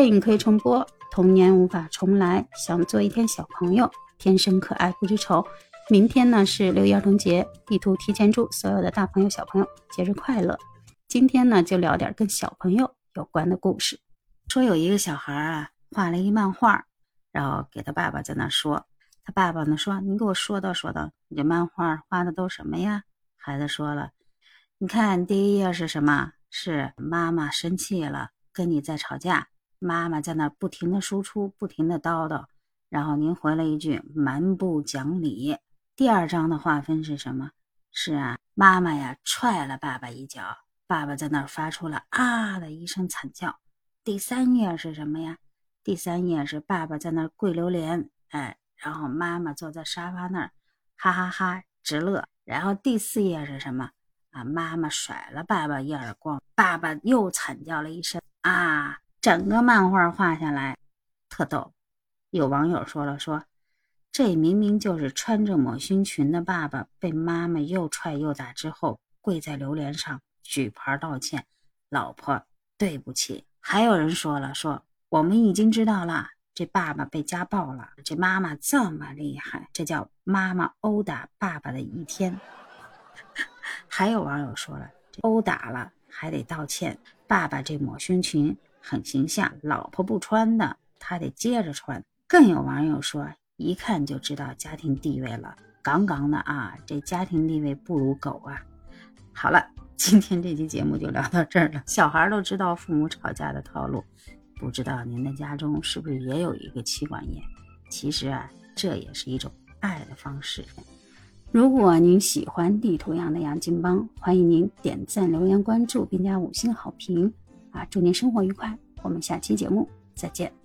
电影可以重播，童年无法重来。想做一天小朋友，天生可爱不知愁。明天呢是六一儿童节，地图提前祝所有的大朋友小朋友节日快乐。今天呢就聊点跟小朋友有关的故事。说有一个小孩啊，画了一漫画，然后给他爸爸在那说。他爸爸呢说：“你给我说道说道，你这漫画画的都什么呀？”孩子说了：“你看第一页是什么？是妈妈生气了，跟你在吵架。”妈妈在那不停的输出，不停的叨叨，然后您回了一句蛮不讲理。第二章的划分是什么？是啊，妈妈呀踹了爸爸一脚，爸爸在那发出了啊的一声惨叫。第三页是什么呀？第三页是爸爸在那跪榴莲，哎，然后妈妈坐在沙发那儿，哈哈哈直乐。然后第四页是什么？啊，妈妈甩了爸爸一耳光，爸爸又惨叫了一声啊。整个漫画画下来，特逗。有网友说了：“说这明明就是穿着抹胸裙的爸爸被妈妈又踹又打之后，跪在榴莲上举牌道歉，老婆对不起。”还有人说了：“说我们已经知道了，这爸爸被家暴了，这妈妈这么厉害，这叫妈妈殴打爸爸的一天。”还有网友说了：“殴打了还得道歉，爸爸这抹胸裙。”很形象，老婆不穿的，他得接着穿。更有网友说，一看就知道家庭地位了，杠杠的啊，这家庭地位不如狗啊。好了，今天这期节目就聊到这儿了。小孩都知道父母吵架的套路，不知道您的家中是不是也有一个妻管严？其实啊，这也是一种爱的方式。如果您喜欢地图样的杨金邦，欢迎您点赞、留言、关注，并加五星好评。啊，祝您生活愉快！我们下期节目再见。